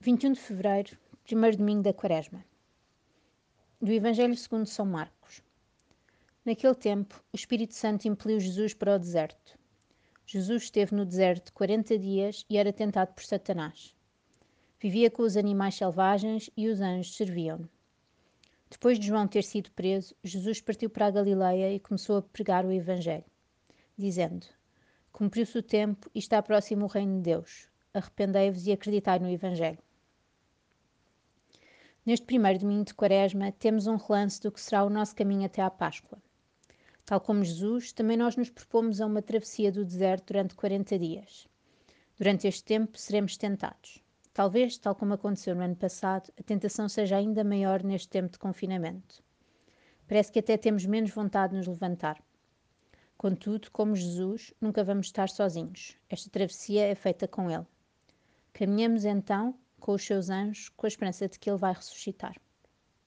21 de fevereiro, primeiro domingo da Quaresma. Do Evangelho segundo São Marcos. Naquele tempo, o Espírito Santo impeliu Jesus para o deserto. Jesus esteve no deserto 40 dias e era tentado por Satanás. Vivia com os animais selvagens e os anjos serviam-no. Depois de João ter sido preso, Jesus partiu para a Galileia e começou a pregar o Evangelho, dizendo: Cumpriu-se o tempo e está próximo o reino de Deus. Arrependei-vos e acreditai no Evangelho. Neste primeiro domingo de Quaresma, temos um relance do que será o nosso caminho até à Páscoa. Tal como Jesus, também nós nos propomos a uma travessia do deserto durante 40 dias. Durante este tempo seremos tentados. Talvez, tal como aconteceu no ano passado, a tentação seja ainda maior neste tempo de confinamento. Parece que até temos menos vontade de nos levantar. Contudo, como Jesus, nunca vamos estar sozinhos. Esta travessia é feita com Ele. Caminhamos então com os seus anjos, com a esperança de que ele vai ressuscitar.